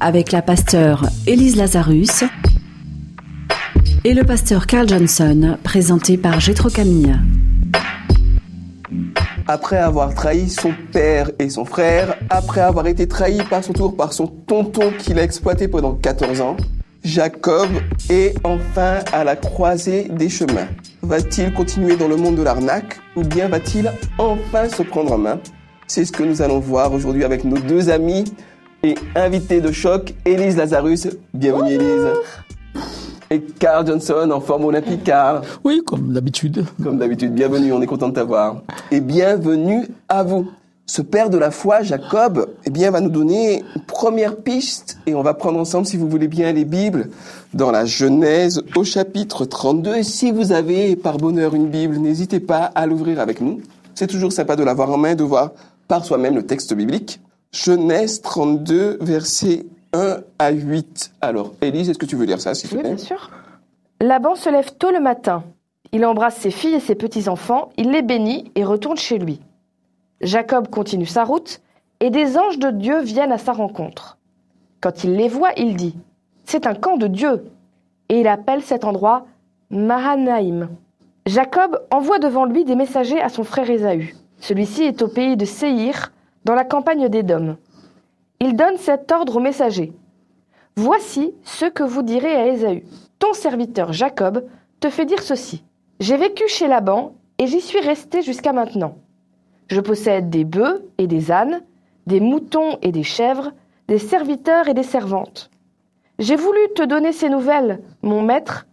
avec la pasteure Élise Lazarus et le pasteur Carl Johnson, présenté par Gétro Camille. Après avoir trahi son père et son frère, après avoir été trahi par son tour par son tonton qu'il a exploité pendant 14 ans, Jacob est enfin à la croisée des chemins. Va-t-il continuer dans le monde de l'arnaque ou bien va-t-il enfin se prendre en main? C'est ce que nous allons voir aujourd'hui avec nos deux amis et invités de choc, Élise Lazarus. Bienvenue Élise. Et Carl Johnson en forme olympique, Carl. Oui, comme d'habitude. Comme d'habitude, bienvenue, on est content de t'avoir. Et bienvenue à vous. Ce père de la foi, Jacob, eh bien, va nous donner une première piste et on va prendre ensemble, si vous voulez bien, les Bibles dans la Genèse au chapitre 32. Et si vous avez par bonheur une Bible, n'hésitez pas à l'ouvrir avec nous. C'est toujours sympa de l'avoir en main, de voir par soi-même le texte biblique. Genèse 32, versets 1 à 8. Alors, Élise, est-ce que tu veux lire ça, s'il te Oui, plaît bien sûr. Laban se lève tôt le matin. Il embrasse ses filles et ses petits-enfants, il les bénit et retourne chez lui. Jacob continue sa route, et des anges de Dieu viennent à sa rencontre. Quand il les voit, il dit C'est un camp de Dieu. Et il appelle cet endroit Mahanaïm. Jacob envoie devant lui des messagers à son frère Ésaü. Celui-ci est au pays de Séhir, dans la campagne d'Édom. Il donne cet ordre aux messagers Voici ce que vous direz à Ésaü. Ton serviteur Jacob te fait dire ceci. J'ai vécu chez Laban et j'y suis resté jusqu'à maintenant. Je possède des bœufs et des ânes, des moutons et des chèvres, des serviteurs et des servantes. J'ai voulu te donner ces nouvelles, mon maître,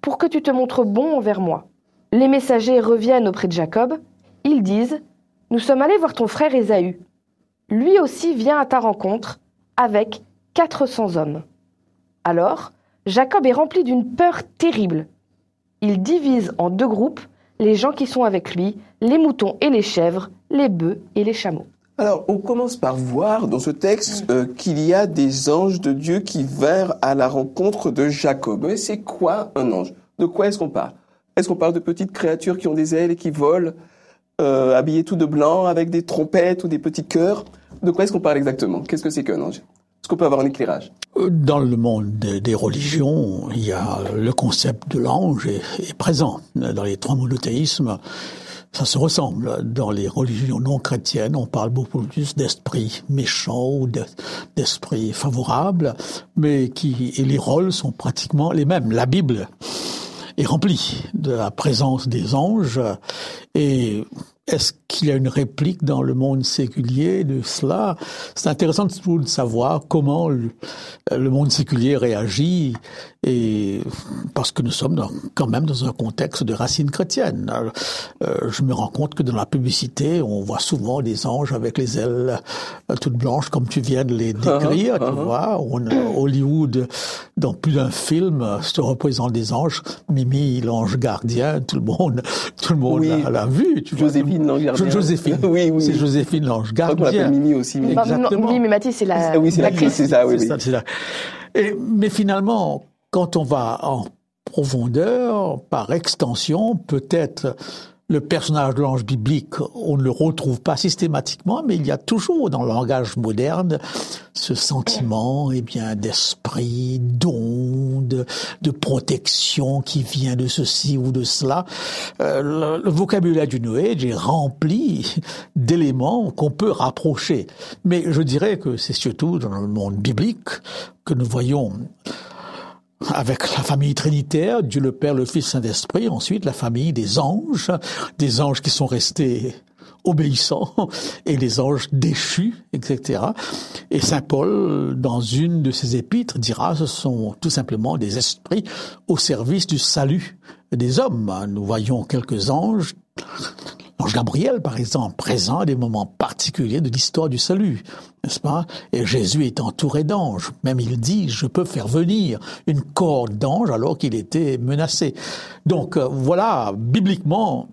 pour que tu te montres bon envers moi. Les messagers reviennent auprès de Jacob. Ils disent Nous sommes allés voir ton frère Ésaü. Lui aussi vient à ta rencontre avec 400 hommes. Alors, Jacob est rempli d'une peur terrible. Il divise en deux groupes les gens qui sont avec lui, les moutons et les chèvres, les bœufs et les chameaux. Alors, on commence par voir dans ce texte euh, qu'il y a des anges de Dieu qui vinrent à la rencontre de Jacob. Mais c'est quoi un ange? De quoi est-ce qu'on parle? Est-ce qu'on parle de petites créatures qui ont des ailes et qui volent, euh, habillées tout de blanc, avec des trompettes ou des petits cœurs De quoi est-ce qu'on parle exactement? Qu'est-ce que c'est qu'un ange? Est-ce qu'on peut avoir un éclairage? Dans le monde des, religions, il y a le concept de l'ange est, présent. Dans les trois monothéismes, ça se ressemble. Dans les religions non chrétiennes, on parle beaucoup plus d'esprit méchant ou de- d'esprit favorable, mais qui et les rôles sont pratiquement les mêmes. La Bible est remplie de la présence des anges et est-ce qu'il y a une réplique dans le monde séculier de cela? C'est intéressant de savoir comment le, le monde séculier réagit et parce que nous sommes dans- quand même dans un contexte de racines chrétiennes. Alors, euh, je me rends compte que dans la publicité, on voit souvent des anges avec les ailes euh, toutes blanches, comme tu viens de les décrire. tu vois, on, Hollywood, dans plus d'un film, se représente des anges. Mimi, l'ange gardien, tout le monde, tout le monde Oui. l'a vu. Tu vois. Joséphine, l'ange gardien. Jo- Joséphine. Oui, oui. C'est Joséphine, l'ange Je crois qu'on l'appelle gardien. Mimi aussi. mais- Exactement. oui, mais Mathis, c'est la. Ah oui, c'est ça, oui. C'est oui. ça, c'est ça. Et, mais finalement, quand on va en profondeur, par extension, peut-être le personnage de l'ange biblique, on ne le retrouve pas systématiquement, mais il y a toujours dans le langage moderne ce sentiment, eh bien, d'esprit, d'onde, de protection qui vient de ceci ou de cela. Euh, le, le vocabulaire du New Age est rempli d'éléments qu'on peut rapprocher. Mais je dirais que c'est surtout dans le monde biblique que nous voyons avec la famille trinitaire, Dieu le Père, le Fils, Saint-Esprit, ensuite la famille des anges, des anges qui sont restés obéissants et les anges déchus, etc. Et Saint Paul, dans une de ses épîtres, dira ce sont tout simplement des esprits au service du salut des hommes. Nous voyons quelques anges L'ange Gabriel, par exemple, présent à des moments particuliers de l'histoire du salut, n'est-ce pas? Et Jésus est entouré d'anges. Même il dit, je peux faire venir une corde d'anges alors qu'il était menacé. Donc euh, voilà, bibliquement,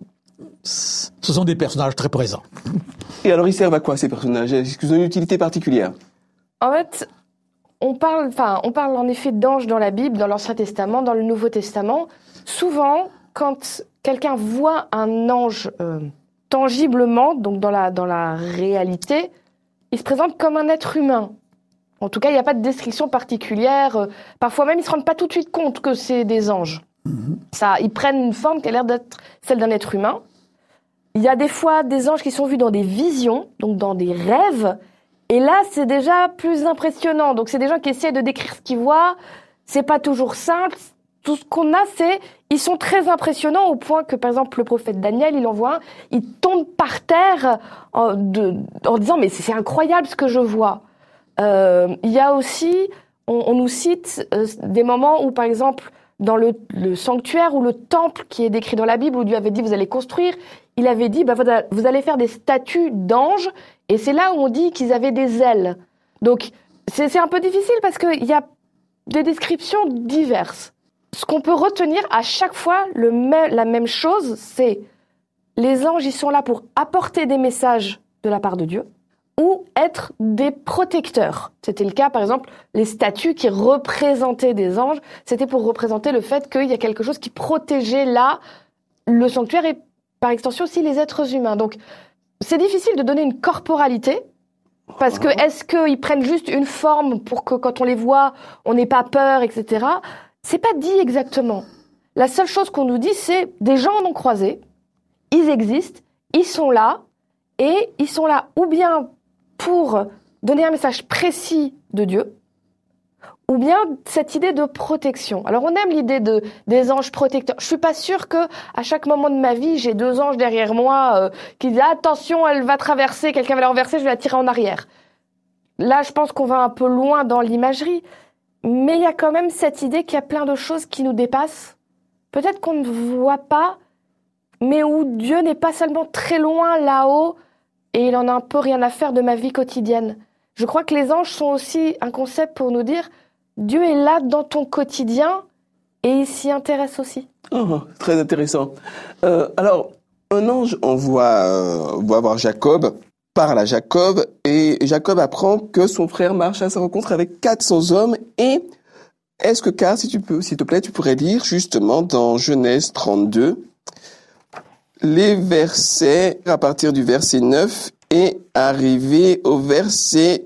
ce sont des personnages très présents. Et alors ils servent à quoi ces personnages? Est-ce qu'ils ont une utilité particulière? En fait, on parle, enfin, on parle en effet d'anges dans la Bible, dans l'Ancien Testament, dans le Nouveau Testament. Souvent, quand quelqu'un voit un ange euh, tangiblement, donc dans la, dans la réalité, il se présente comme un être humain. En tout cas, il n'y a pas de description particulière. Euh, parfois même, ils se rendent pas tout de suite compte que c'est des anges. Ça, ils prennent une forme qui a l'air d'être celle d'un être humain. Il y a des fois des anges qui sont vus dans des visions, donc dans des rêves. Et là, c'est déjà plus impressionnant. Donc, c'est des gens qui essaient de décrire ce qu'ils voient. C'est pas toujours simple. Tout ce qu'on a, c'est ils sont très impressionnants au point que, par exemple, le prophète Daniel, il en voit un, il tombe par terre en, disant mais c'est incroyable ce que je vois. Euh, il y a aussi, on, nous cite euh, des moments où, par exemple, dans le, le, sanctuaire ou le temple qui est décrit dans la Bible, où Dieu avait dit vous allez construire, il avait dit bah, vous allez faire des statues d'anges, et c'est là où on dit qu'ils avaient des ailes. Donc c'est un peu difficile parce qu'il y a des descriptions diverses. Ce qu'on peut retenir à chaque fois, le même, la même chose, c'est les anges, ils sont là pour apporter des messages de la part de Dieu ou être des protecteurs. C'était le cas, par exemple, les statues qui représentaient des anges, c'était pour représenter le fait qu'il y a quelque chose qui protégeait là le sanctuaire et par extension aussi les êtres humains. Donc, c'est difficile de donner une corporalité, parce que est-ce qu'ils prennent juste une forme pour que quand on les voit, on n'ait pas peur, etc. C'est pas dit exactement. La seule chose qu'on nous dit, c'est des gens en ont croisé, ils existent, ils sont là, et ils sont là ou bien pour donner un message précis de Dieu, ou bien cette idée de protection. Alors on aime l'idée de des anges protecteurs. Je suis pas sûre que à chaque moment de ma vie j'ai deux anges derrière moi euh, qui disent attention elle va traverser, quelqu'un va la renverser, je vais la tirer en arrière. Là je pense qu'on va un peu loin dans l'imagerie, mais il y a quand même cette idée qu'il y a plein de choses qui nous dépassent. Peut-être qu'on ne voit pas, mais où Dieu n'est pas seulement très loin là-haut et il en a un peu rien à faire de ma vie quotidienne. Je crois que les anges sont aussi un concept pour nous dire Dieu est là dans ton quotidien et il s'y intéresse aussi. Oh, très intéressant. Euh, alors, un ange, on voit, euh, on voit voir Jacob, parle à Jacob, et Jacob apprend que son frère marche à sa rencontre avec 400 hommes, et est-ce que, car, si tu peux, s'il te plaît, tu pourrais lire justement dans Genèse 32, les versets à partir du verset 9 et arriver au verset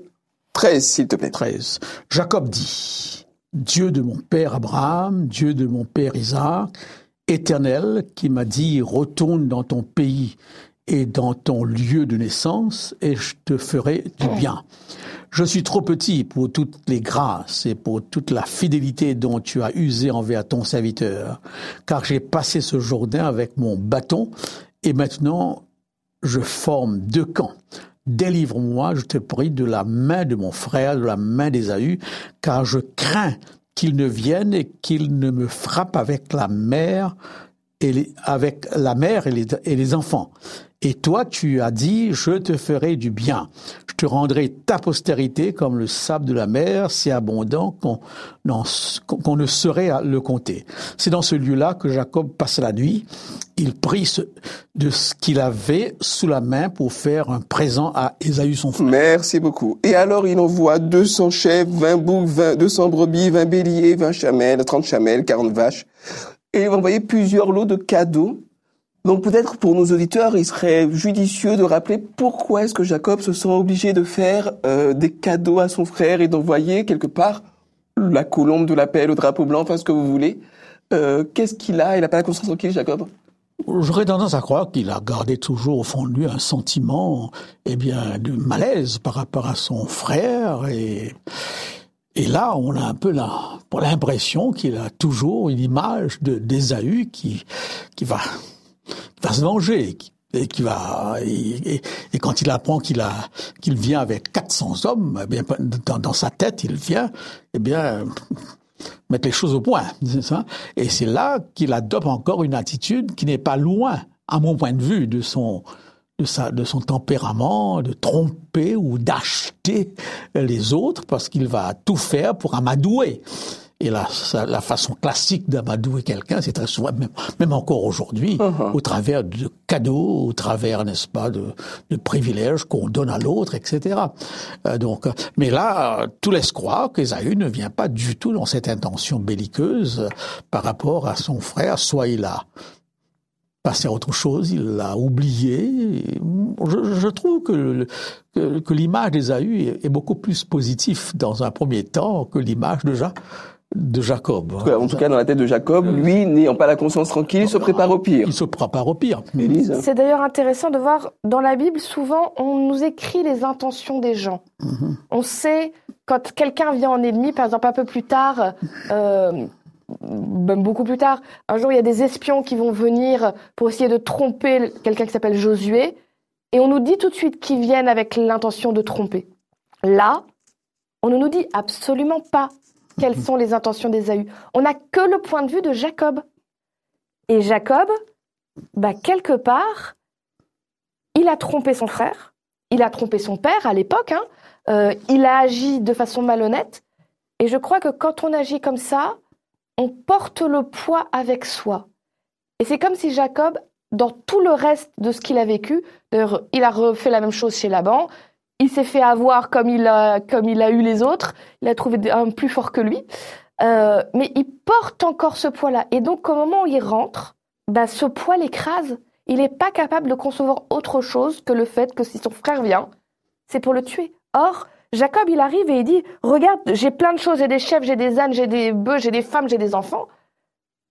13, s'il te plaît. 13. Jacob dit, Dieu de mon père Abraham, Dieu de mon père Isaac, éternel, qui m'a dit, retourne dans ton pays et dans ton lieu de naissance, et je te ferai du bien. Je suis trop petit pour toutes les grâces et pour toute la fidélité dont tu as usé envers ton serviteur, car j'ai passé ce Jourdain avec mon bâton, et maintenant je forme deux camps. Délivre-moi, je te prie, de la main de mon frère, de la main d'Ésaü, car je crains qu'il ne vienne et qu'il ne me frappe avec la mère et les, avec la mère et les, et les enfants. Et toi, tu as dit, je te ferai du bien. Je te rendrai ta postérité comme le sable de la mer, si abondant qu'on ne saurait le compter. C'est dans ce lieu-là que Jacob passe la nuit. Il prit de ce qu'il avait sous la main pour faire un présent à Ésaü son frère. Merci beaucoup. Et alors il envoie 200 chèvres, 20 boucs, 20, 200 brebis, 20 béliers, 20 chamelles, 30 chamelles, 40 vaches. Et il va envoyer plusieurs lots de cadeaux donc peut-être pour nos auditeurs, il serait judicieux de rappeler pourquoi est-ce que Jacob se sent obligé de faire euh, des cadeaux à son frère et d'envoyer quelque part la colombe de la paix, le drapeau blanc, enfin ce que vous voulez. Euh, Qu'est-ce qu'il a? Il n'a pas la conscience tranquille, Jacob? J'aurais tendance à croire qu'il a gardé toujours au fond de lui un sentiment, eh bien, de malaise par rapport à son frère et là, on a un peu l'impression qu'il a toujours une image de d'Ésaü qui qui va va se venger et qui va et, quand il apprend qu'il a qu'il vient avec 400 hommes, eh bien dans, dans, sa tête il vient eh bien mettre les choses au point, ça. Et c'est là qu'il adopte encore une attitude qui n'est pas loin à mon point de vue, de son, de, sa, de son tempérament, de tromper ou d'acheter les autres parce qu'il va tout faire pour amadouer. Et la, la façon classique d'amadouer quelqu'un, c'est très souvent, même, même encore aujourd'hui, uh-huh. au travers de cadeaux, au travers, n'est-ce pas, de, de privilèges qu'on donne à l'autre, etc. Euh, donc, mais là, tout laisse croire qu'Ésaü ne vient pas du tout dans cette intention belliqueuse par rapport à son frère, soit il a passé à autre chose, il l'a oublié. Je, je, trouve que, que, que l'image d'Ésaü est, est, beaucoup plus positive dans un premier temps que l'image de Jacques de Jacob. En tout cas, dans la tête de Jacob, lui, n'ayant pas la conscience tranquille, il se prépare au pire. Il se prépare au pire. C'est d'ailleurs intéressant de voir, dans la Bible, souvent, on nous écrit les intentions des gens. Mhm. On sait, quand quelqu'un vient en ennemi, par exemple, un peu plus tard, euh, même beaucoup plus tard, un jour, il y a des espions qui vont venir pour essayer de tromper quelqu'un qui s'appelle Josué, et on nous dit tout de suite qu'ils viennent avec l'intention de tromper. Là, on ne nous dit absolument pas quelles sont les intentions d'Ésaü. On n'a que le point de vue de Jacob. Et Jacob, bah, quelque part, il a trompé son frère, il a trompé son père à l'époque, hein. euh, il a agi de façon malhonnête. Et je crois que quand on agit comme ça, on porte le poids avec soi. Et c'est comme si Jacob, dans tout le reste de ce qu'il a vécu, il a refait la même chose chez Laban, il s'est fait avoir comme il a comme il a eu les autres. Il a trouvé un plus fort que lui, euh, mais il porte encore ce poids-là. Et donc au moment où il rentre, bah, ce poids l'écrase. Il n'est pas capable de concevoir autre chose que le fait que si son frère vient, c'est pour le tuer. Or, Jacob, il arrive et il dit, regarde, j'ai plein de choses, j'ai des chefs, j'ai des ânes, j'ai des bœufs, j'ai des femmes, j'ai des enfants.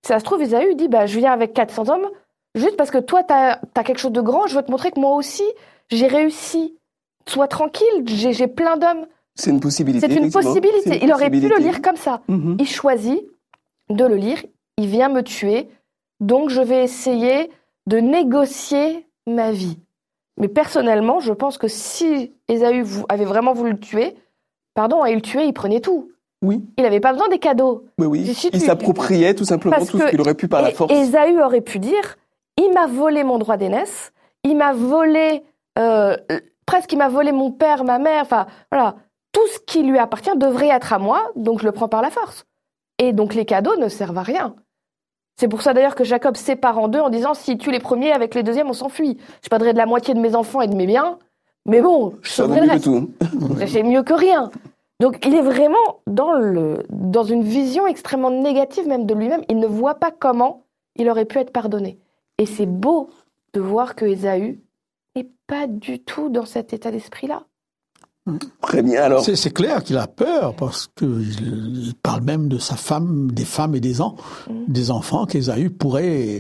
Ça se trouve, Isaïe dit, bah, je viens avec 400 hommes, juste parce que toi, tu as, as, quelque chose de grand, je veux te montrer que moi aussi, j'ai réussi sois tranquille, j'ai plein d'hommes. C'est une possibilité. C'est une possibilité. il aurait pu le lire comme ça. Mhm. Il choisit de le lire. Il vient me tuer. Donc, je vais essayer de négocier ma vie. Mais personnellement, je pense que si Esaü avait vraiment voulu le tuer, pardon, à le tuer, il prenait tout. Oui. Il n'avait pas besoin des cadeaux. Oui, oui. il s'appropriait tout simplement tout ce qu'il aurait pu par la force. Esaü aurait pu dire il m'a volé mon droit d'aînesse, il m'a volé euh, presque il m'a volé mon père, ma mère, enfin voilà, tout ce qui lui appartient devrait être à moi, donc je le prends par la force. Et donc les cadeaux ne servent à rien. C'est pour ça d'ailleurs que Jacob sépare en deux en disant si tu les premiers avec les deuxièmes on s'enfuit. Je perdrai de la moitié de mes enfants et de mes biens, mais bon, je sauverai le reste. J'ai mieux que rien. Donc il est vraiment dans le dans une vision extrêmement négative même de lui-même. Il ne voit pas comment il aurait pu être pardonné. Et c'est beau de voir que Ésaü n'est pas du tout dans cet état d'esprit-là. Très bien alors. C'est clair qu'il a peur parce qu'il il parle même de sa femme, des femmes et des, en, mm. des enfants qu'Ésaü pourrait.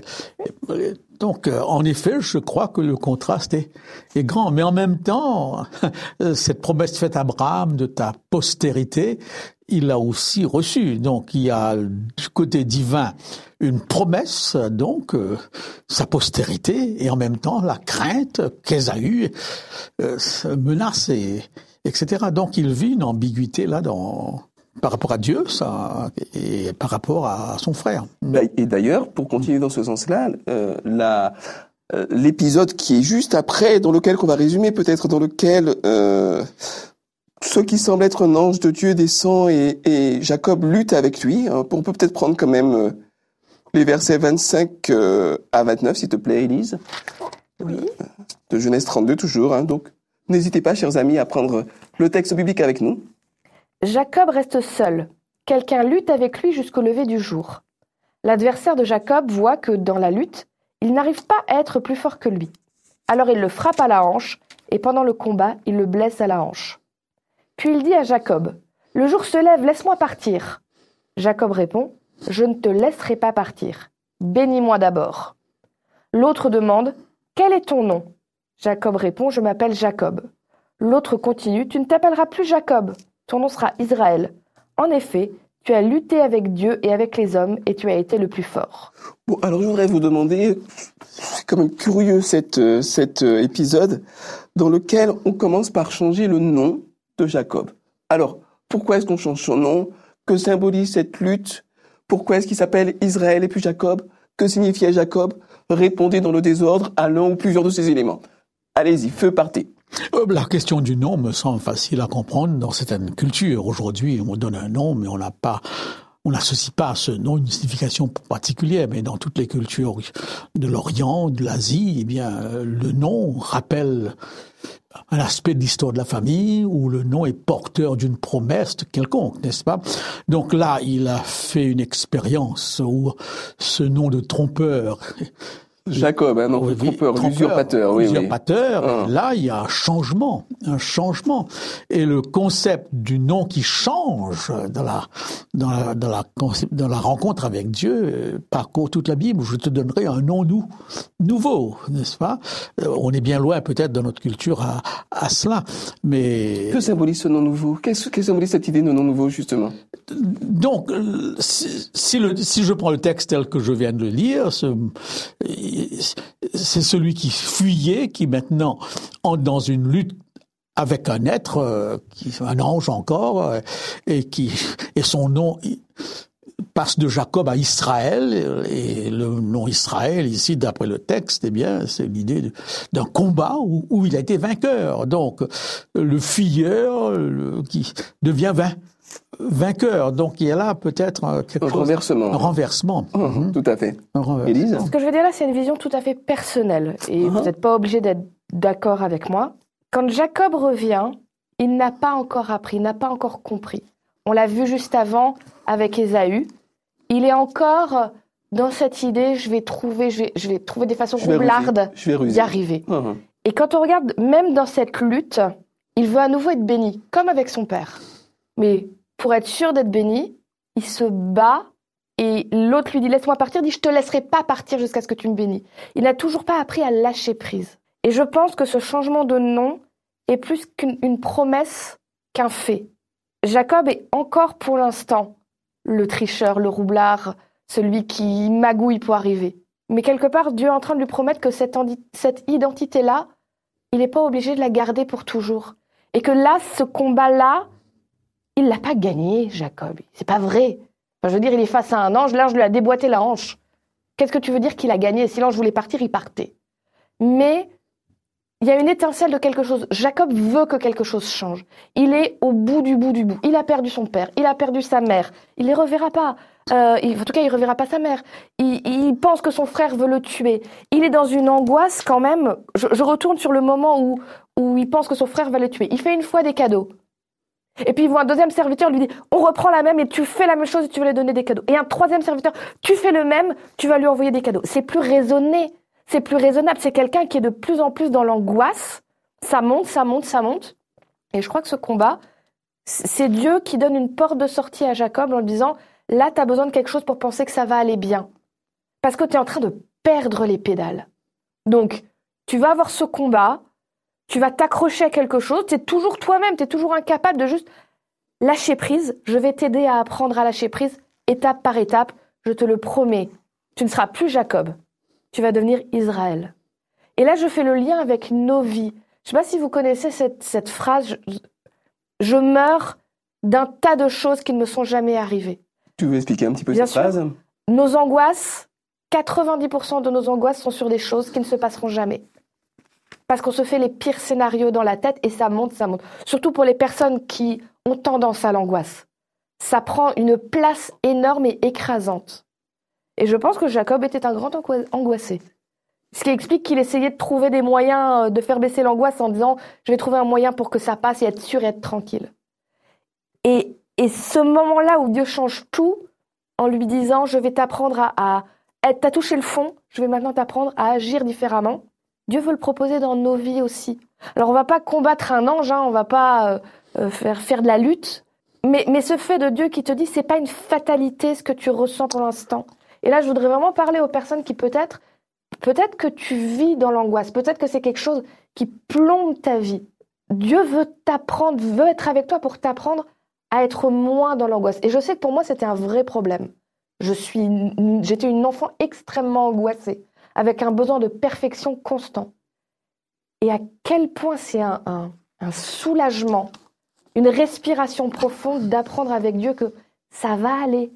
Donc, euh, en effet, je crois que le contraste est, est grand. Mais en même temps, cette promesse faite à Abraham de ta postérité, il l'a aussi reçue. Donc, il y a du côté divin une promesse, donc euh, sa postérité, et en même temps la crainte qu'Ésaü euh, menace, et, etc. Donc, il vit une ambiguïté là dans par rapport à Dieu, ça, et par rapport à son frère. Bah, et d'ailleurs, pour continuer dans ce sens-là, euh, euh, l'épisode qui est juste après, dans lequel qu'on va résumer, peut-être dans lequel euh, ce qui semble être un ange de Dieu descend et, et Jacob lutte avec lui. Hein, on peut peut-être prendre quand même euh, les versets 25 euh, à 29, s'il te plaît, Élise. Oui. De Genèse 32 toujours. Hein, donc, n'hésitez pas, chers amis, à prendre le texte biblique avec nous. Jacob reste seul. Quelqu'un lutte avec lui jusqu'au lever du jour. L'adversaire de Jacob voit que dans la lutte, il n'arrive pas à être plus fort que lui. Alors il le frappe à la hanche, et pendant le combat, il le blesse à la hanche. Puis il dit à Jacob, Le jour se lève, laisse-moi partir. Jacob répond, Je ne te laisserai pas partir. Bénis-moi d'abord. L'autre demande, Quel est ton nom? Jacob répond, Je m'appelle Jacob. L'autre continue, Tu ne t'appelleras plus Jacob, ton nom sera Israël. En effet, tu as lutté avec Dieu et avec les hommes et tu as été le plus fort. Bon, alors je voudrais vous demander, c'est quand même curieux cet, euh, cet euh, épisode dans lequel on commence par changer le nom de Jacob. Alors, pourquoi est-ce qu'on change son nom? Que symbolise cette lutte? Pourquoi est-ce qu'il s'appelle Israël et puis Jacob? Que signifiait Jacob? Répondez dans le désordre à l'un ou plusieurs de ces éléments. Allez-y, feu partez. Euh, la question du nom me semble facile à comprendre dans certaines cultures. Aujourd'hui, on donne un nom, mais on n'a pas on n'associe pas à ce nom une signification particulière, mais dans toutes les cultures de l'Orient, de l'Asie, eh bien, le nom rappelle un aspect de l'histoire de la famille où le nom est porteur d'une promesse quelconque, n'est-ce pas? Donc là, il a fait une expérience où ce nom de trompeur Jacob, hein, donc trompeur, l'usurpateur. Oui, usurpateur. Ah. Là, il y a un changement, un changement, et le concept du nom qui change dans la dans la dans la, dans la rencontre avec Dieu euh, parcourt toute la Bible. Je te donnerai un nom nou, nouveau, n'est-ce pas? Euh, On est bien loin peut-être dans notre culture à, à cela, mais que symbolise ce nom nouveau? Qu'est-ce que symbolise cette idée de nom nouveau justement? Donc, euh, si, si, le, si je prends le texte tel que je viens de le lire, ce, c'est celui qui fuyait, qui maintenant entre dans une lutte avec un être, euh, un ange encore, euh, et qui et son nom passe de Jacob à Israël, et le nom Israël ici, d'après le texte, eh bien, c'est l'idée d'un combat où, où, il a été vainqueur. Donc, le fuyeur qui devient vainqueur vainqueur. Donc il y a là peut-être un renversement. Un renversement. Mmh, mmh. Tout à fait. Élise Ce que je veux dire là, c'est une vision tout à fait personnelle. Et vous n'êtes pas obligé d'être d'accord avec moi. Quand Jacob revient, il n'a pas encore appris, n'a pas encore compris. On l'a vu juste avant avec Ésaü. Il est encore dans cette idée, je vais trouver, je vais, je vais trouver des façons roublardes d'y arriver. Et quand on regarde, même dans cette lutte, il veut à nouveau être béni, comme avec son père. Mais pour être sûr d'être béni, il se bat et l'autre lui dit laisse-moi partir, dit je te laisserai pas partir jusqu'à ce que tu me bénis. Il n'a toujours pas appris à lâcher prise. Et je pense que ce changement de nom est plus qu'une promesse qu'un fait. Jacob est encore pour l'instant le tricheur, le roublard, celui qui magouille pour arriver. Mais quelque part, Dieu est en train de lui promettre que cette, cette identité-là, il n'est pas obligé de la garder pour toujours. Et que là, ce combat-là, il l'a pas gagné, Jacob. C'est pas vrai. je veux dire, il est face à un ange, l'ange lui a déboîté la hanche. Qu'est-ce que tu veux dire qu'il a gagné Si l'ange voulait partir, il partait. Mais il y a une étincelle de quelque chose. Jacob veut que quelque chose change. Il est au bout du bout du bout. Il a perdu son père, il a perdu sa mère. Il les reverra pas. Euh, en tout cas, il reverra pas sa mère. Il, pense que son frère veut le tuer. Il est dans une angoisse quand même. Je, je retourne sur le moment où, où il pense que son frère va le tuer. Il fait une fois des cadeaux. Et puis il voit un deuxième serviteur, lui dit on reprend la même et tu fais la même chose et tu vas lui donner des cadeaux. Et un troisième serviteur, tu fais le même, tu vas lui envoyer des cadeaux. C'est plus raisonné, c'est plus raisonnable. C'est quelqu'un qui est de plus en plus dans l'angoisse. Ça monte, ça monte, ça monte. Et je crois que ce combat, c'est Dieu qui donne une porte de sortie à Jacob en lui disant là, tu as besoin de quelque chose pour penser que ça va aller bien. Parce que tu es en train de perdre les pédales. Donc, tu vas avoir ce combat, tu vas t'accrocher à quelque chose, tu es toujours toi-même, tu es toujours incapable de juste lâcher prise. Je vais t'aider à apprendre à lâcher prise étape par étape, je te le promets. Tu ne seras plus Jacob, tu vas devenir Israël. Et là, je fais le lien avec nos vies. Je ne sais pas si vous connaissez cette, phrase, je, meurs d'un tas de choses qui ne me sont jamais arrivées. Tu veux expliquer un petit peu cette phrase? Nos angoisses, 90% de nos angoisses sont sur des choses qui ne se passeront jamais parce qu'on se fait les pires scénarios dans la tête et ça monte, ça monte. Surtout pour les personnes qui ont tendance à l'angoisse. Ça prend une place énorme et écrasante. Et je pense que Jacob était un grand angoissé. Ce qui explique qu'il essayait de trouver des moyens euh, de faire baisser l'angoisse en disant je vais trouver un moyen pour que ça passe et être sûr et être tranquille. Et, et ce moment-là où Dieu change tout en lui disant je vais t'apprendre à, à t'as touché le fond, je vais maintenant t'apprendre à agir différemment. Dieu veut le proposer dans nos vies aussi. Alors on va pas combattre un ange, hein, on va pas euh, euh, faire faire de la lutte, mais, mais ce fait de Dieu qui te dit c'est pas une fatalité ce que tu ressens pour l'instant. Et là je voudrais vraiment parler aux personnes qui peut-être peut-être que tu vis dans l'angoisse, peut-être que c'est quelque chose qui plombe ta vie. Dieu veut t'apprendre, veut être avec toi pour t'apprendre à être moins dans l'angoisse. Et je sais que pour moi c'était un vrai problème. Je suis j'étais une enfant extrêmement angoissée avec un besoin de perfection constant. Et à quel point c'est un, soulagement, une respiration profonde d'apprendre avec Dieu que ça va aller.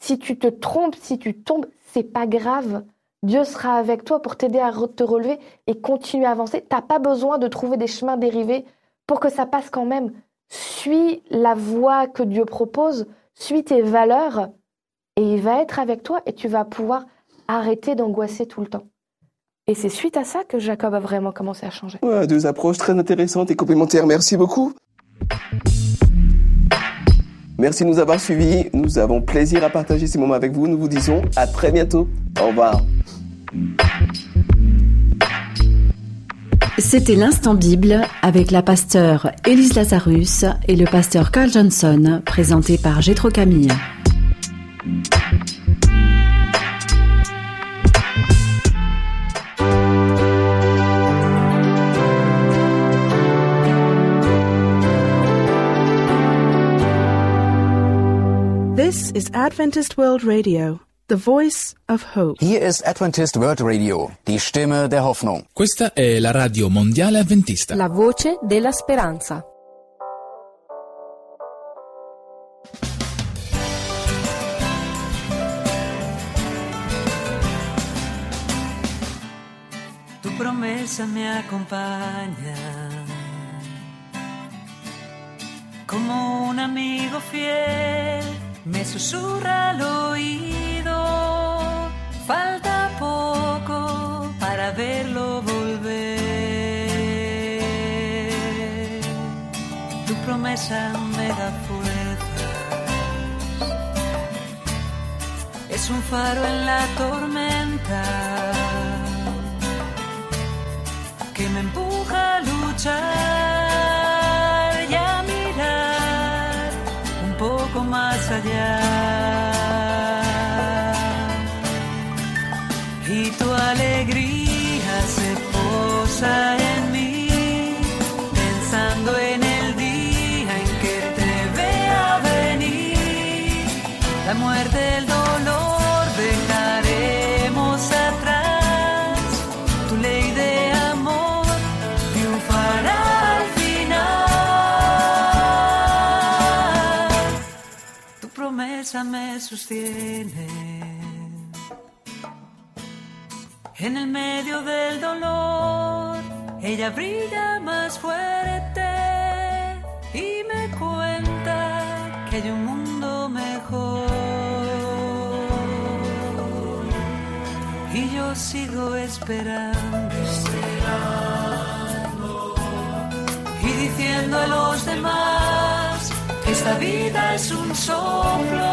Si tu te trompes, si tu tombes, c'est pas grave. Dieu sera avec toi pour t'aider à te relever et continuer à avancer. T'as pas besoin de trouver des chemins dérivés pour que ça passe quand même. Suis la voie que Dieu propose, suis tes valeurs et il va être avec toi et tu vas pouvoir arrêter d'angoisser tout le temps. Et c'est suite à ça que Jacob a vraiment commencé à changer. deux approches très intéressantes et complémentaires. Merci beaucoup. Merci de nous avoir suivis. Nous avons plaisir à partager ces moments avec vous. Nous vous disons à très bientôt. Au revoir. C'était l'instant Bible avec la pasteur Élise Lazarus et le pasteur Carl Johnson, présenté par Gétro Camille. Is Adventist World Radio, the voice of hope. Hier ist Adventist World Radio, die Stimme der Hoffnung. Questa è la radio mondiale adventista. La voce della speranza. Tu promesa me acompaña como un amigo fiel me susurra al oído, falta poco para verlo volver. Tu promesa me da fuerzas, es un faro en la tormenta que me empuja a luchar allá. Y tu alegría se posa me sostiene. En el medio del dolor, ella brilla más fuerte y me cuenta que hay un mundo mejor. Y yo sigo esperando, y diciendo a los demás esta vida es un soplo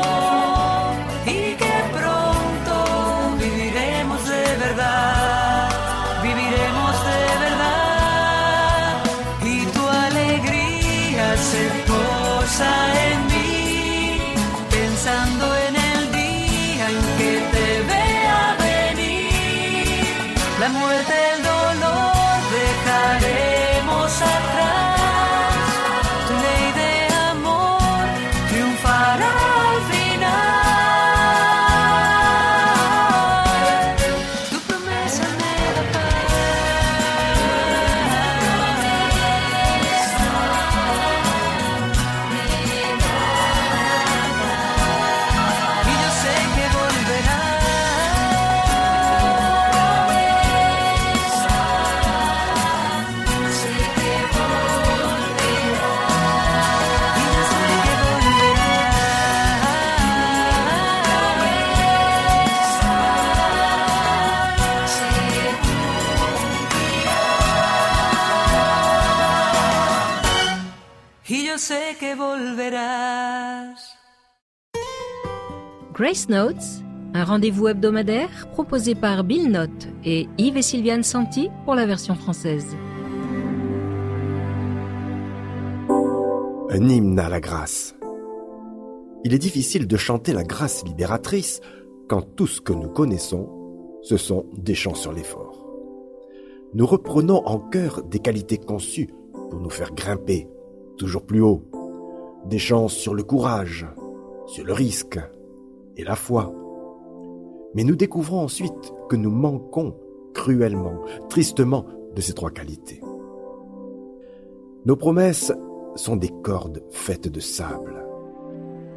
Grace Notes, un rendez-vous hebdomadaire proposé par Bill Note et Yves et Sylviane Santi pour la version française. Un hymne à la grâce. Il est difficile de chanter la grâce libératrice quand tout ce que nous connaissons, ce sont des chants sur l'effort. Nous reprenons en chœur des qualités conçues pour nous faire grimper toujours plus haut, des chants sur le courage, sur le risque et la foi. Mais nous découvrons ensuite que nous manquons cruellement, tristement de ces trois qualités. Nos promesses sont des cordes faites de sable.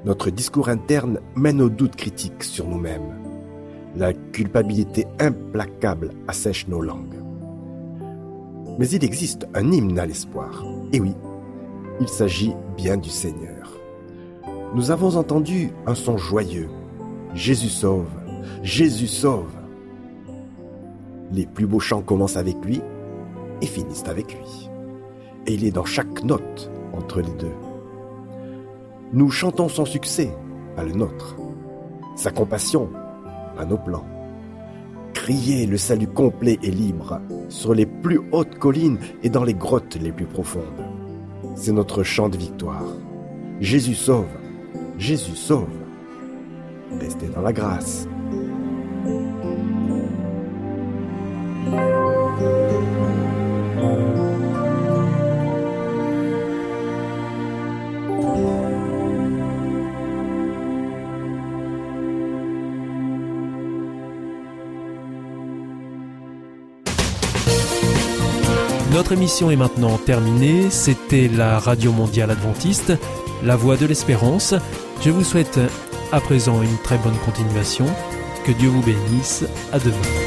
Notre discours interne mène au doute critique sur nous-mêmes. La culpabilité implacable assèche nos langues. Mais il existe un hymne à l'espoir. Et oui, il s'agit bien du Seigneur. Nous avons entendu un son joyeux. Jésus sauve, Jésus sauve. Les plus beaux chants commencent avec lui et finissent avec lui. Et il est dans chaque note entre les deux. Nous chantons son succès, pas le nôtre. Sa compassion, pas nos plans. Crier le salut complet et libre sur les plus hautes collines et dans les grottes les plus profondes. C'est notre chant de victoire. Jésus sauve, Jésus sauve. Restez dans la grâce. Notre émission est maintenant terminée. C'était la Radio Mondiale Adventiste, la voix de l'espérance. Je vous souhaite à présent une très bonne continuation. Que Dieu vous bénisse. À demain.